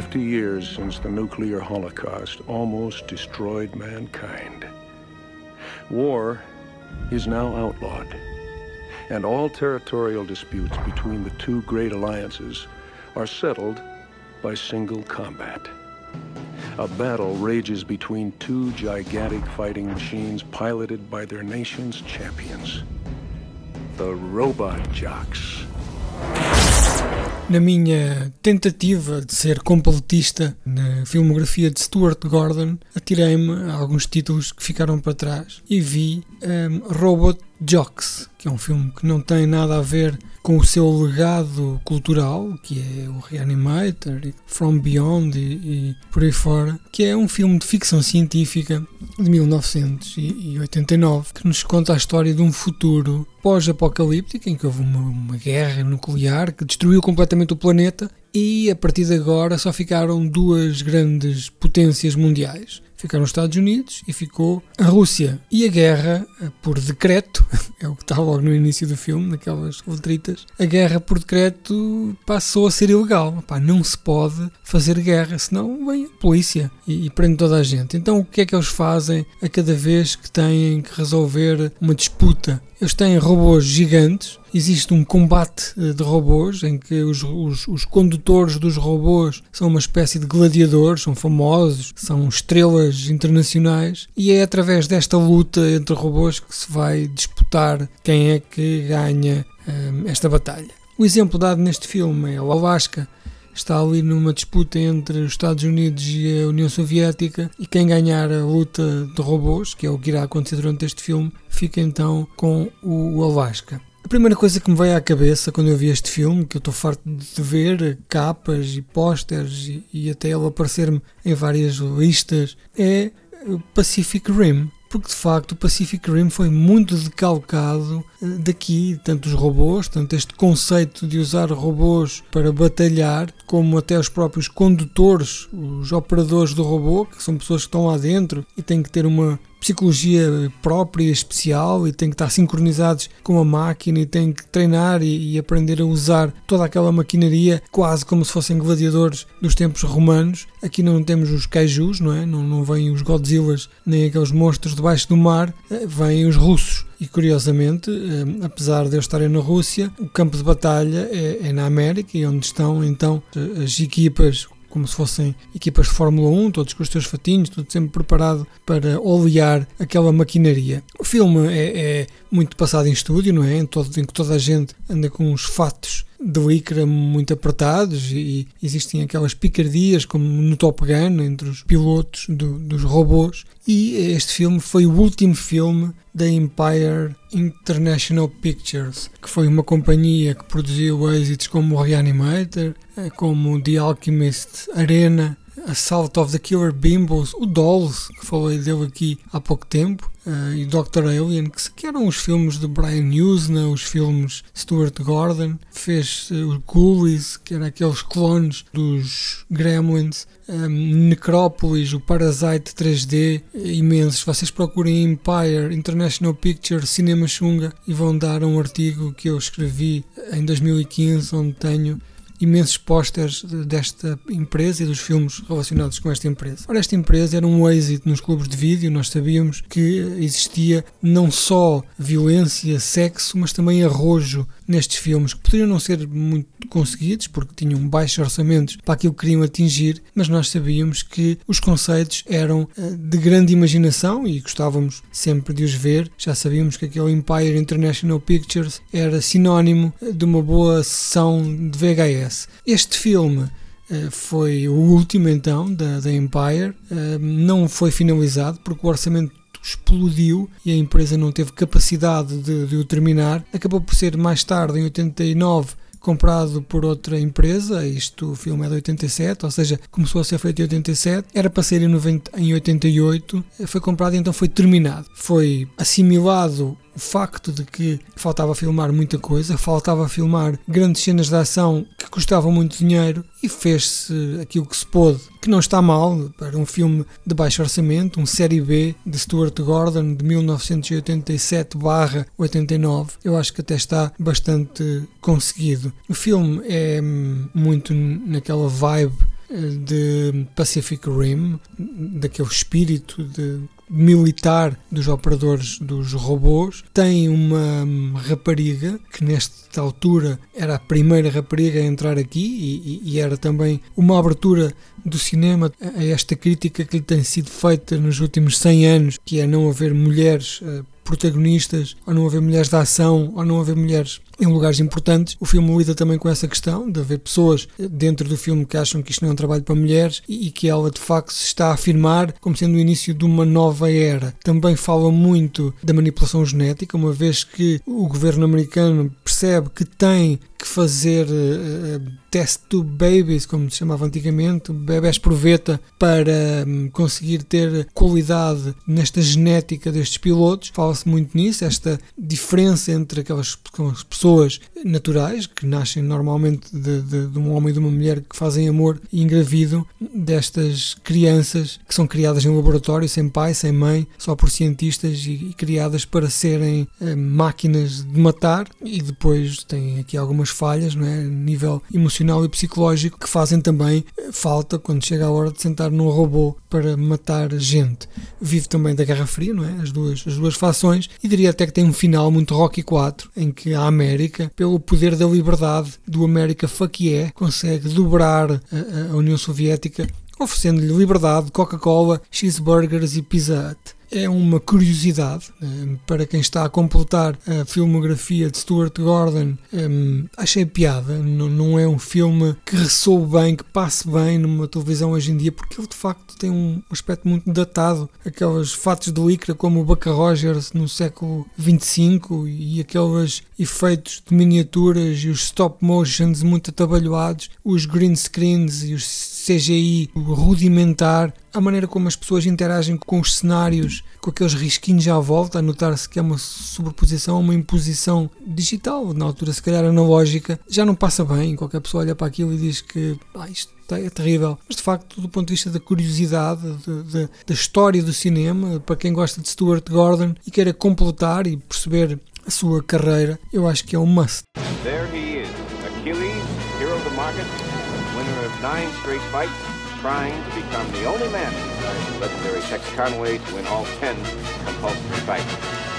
50 years since the nuclear holocaust almost destroyed mankind. War is now outlawed, and all territorial disputes between the two great alliances are settled by single combat. A battle rages between two gigantic fighting machines piloted by their nation's champions, the Robot Jocks. Na minha tentativa de ser completista na filmografia de Stuart Gordon, atirei-me a alguns títulos que ficaram para trás e vi um, Robot Jocks, que é um filme que não tem nada a ver com o seu legado cultural, que é o Reanimator, From Beyond e, e, por aí fora, que é um filme de ficção científica de 1989 que nos conta a história de um futuro pós-apocalíptico em que houve uma, uma guerra nuclear que destruiu completamente o planeta e a partir de agora só ficaram duas grandes potências mundiais. Ficaram os Estados Unidos e ficou a Rússia. E a guerra, por decreto, é o que está logo no início do filme, naquelas letritas, a guerra por decreto passou a ser ilegal. Epá, não se pode fazer guerra, senão vem a polícia e, e prende toda a gente. Então o que é que eles fazem a cada vez que têm que resolver uma disputa? Eles têm robôs gigantes existe um combate eh, de robôs em que os, os, os, condutores dos robôs são uma espécie de gladiadores, são famosos, são estrelas internacionais e é através desta luta entre robôs que se vai disputar quem é que ganha um, eh, esta batalha. O exemplo dado neste filme é o Alaska. Está ali numa disputa entre os Estados Unidos e a União Soviética, e quem ganhar a luta de robôs, que é o que irá acontecer durante este filme, fica então com o Alaska. A primeira coisa que me veio à cabeça quando eu vi este filme, que eu estou farto de ver capas e pósteres e, e até ele aparecer-me em várias listas, é Pacific Rim. Porque de facto o Pacific Rim foi muito decalcado eh, daqui, tanto os robôs, tanto este conceito de usar robôs para batalhar, como até os próprios condutores, os operadores do robô, que são pessoas que estão lá dentro e têm que ter uma psicologia própria, especial e têm que estar sincronizados com a máquina e têm que treinar e, e, aprender a usar toda aquela maquinaria quase como se fossem gladiadores dos tempos romanos. Aqui não temos os kaijus, não é? Não, não vêm os Godzillas nem aqueles monstros debaixo do mar, eh, vêm os russos. E curiosamente, eh, apesar de eu estarem na Rússia, o campo de batalha é, é na América e onde estão então as equipas como se fossem equipas de Fórmula 1, todos com os seus fatinhos, tudo sempre preparado para olear aquela maquinaria. O filme é, é muito passado em estúdio, não é? Em, todo, em que toda a gente anda com os fatos de lycra muito apertados e existem aquelas picardias como no Top Gun entre os pilotos do, dos robôs e este filme foi o último filme da Empire International Pictures que foi uma companhia que produziu êxitos como o Reanimator eh, como The Alchemist Arena Assault of the Killer Bimbos, o Dolls, que falei dele aqui há pouco tempo, uh, e Dr. Alien, que, eram os filmes de Brian Usna, os filmes Stuart Gordon, fez uh, o Ghoulies, que eram aqueles clones dos Gremlins, um, Necrópolis, o Parasite 3D, imensos. Vocês procurem Empire International Picture Cinema Xunga e vão dar um artigo que eu escrevi em 2015, onde tenho imensos pósteres desta empresa e dos filmes relacionados com esta empresa. Ora, esta empresa era um êxito nos clubes de vídeo, nós sabíamos que existia não só violência, sexo, mas também arrojo nestes filmes que poderiam não ser muito conseguidos porque tinham baixos orçamentos para aquilo que queriam atingir, mas nós sabíamos que os conceitos eram eh, de grande imaginação e gostávamos sempre de os ver. Já sabíamos que aquele Empire International Pictures era sinónimo de uma boa sessão de VHS. Este filme eh, foi o último então da, da Empire, eh, não foi finalizado porque o orçamento explodiu e a empresa não teve capacidade de, de o terminar. Acabou por ser mais tarde, em 89, comprado por outra empresa, isto o filme é de 87, ou seja, começou a ser feito em 87, era para ser em, 90, em 88, foi comprado e então foi terminado. Foi assimilado o facto de que faltava filmar muita coisa, faltava filmar grandes cenas de ação que custavam muito dinheiro e fez-se aquilo que se pôde, que não está mal para um filme de baixo orçamento, um série B de Stuart Gordon de 1987/89. Eu acho que até está bastante conseguido. O filme é muito naquela vibe de Pacific Rim, daquele espírito de militar dos operadores dos robôs. Tem uma rapariga que nesta altura era a primeira rapariga a entrar aqui e, e, era também uma abertura do cinema a esta crítica que lhe tem sido feita nos últimos 100 anos, que é não haver mulheres uh, protagonistas, ou não haver mulheres de ação, ou não haver mulheres em lugares importantes. O filme lida também com essa questão de haver pessoas dentro do filme que acham que isto não é um trabalho para mulheres e que ela de facto se está a afirmar como sendo o início de uma nova era. Também fala muito da manipulação genética, uma vez que o governo americano percebe que tem que fazer uh, test to babies, como se chamava antigamente, bebés proveta, para um, conseguir ter qualidade nesta genética destes pilotos. Fala-se muito nisso, esta diferença entre aquelas pessoas pessoas naturais que nascem normalmente de, de, de, um homem e de uma mulher que fazem amor e engravidam destas crianças que são criadas em laboratório, sem pai, sem mãe, só por cientistas e, e criadas para serem eh, máquinas de matar e depois têm aqui algumas falhas, não é? nível emocional e psicológico que fazem também eh, falta quando chega a hora de sentar num robô para matar gente. Vive também da Guerra Fria, não é? As duas, as duas fações e diria até que tem um final muito Rocky 4 em que a América América, pelo poder da liberdade do América yeah, consegue dobrar a, a União Soviética, oferecendo-lhe liberdade, Coca-Cola, cheeseburgers e Pizza Hut é uma curiosidade um, para quem está a completar a filmografia de Stuart Gordon. Um, achei piada, não, não é um filme que ressoe bem, que passe bem numa televisão hoje em dia, porque ele de facto tem um aspecto muito datado. Aqueles fatos de licra como o Buck Rogers no século 25 e aqueles efeitos de miniaturas e os stop motions muito atabalhoados, os green screens e os CGI rudimentar, a maneira como as pessoas interagem com os cenários, com aqueles risquinhos à volta, a notar-se que é uma sobreposição, uma imposição digital, na altura se calhar analógica, já não passa bem. Qualquer pessoa olha para aquilo e diz que ah, isto é terrível. Mas de facto, do ponto de vista da curiosidade, de, de, da história do cinema, para quem gosta de Stuart Gordon e queira completar e perceber a sua carreira, eu acho que é um must. There he is, Achilles, hero of the market. winner of nine straight fights, trying to become the only man in legendary Tex Conway to win all ten compulsory fights.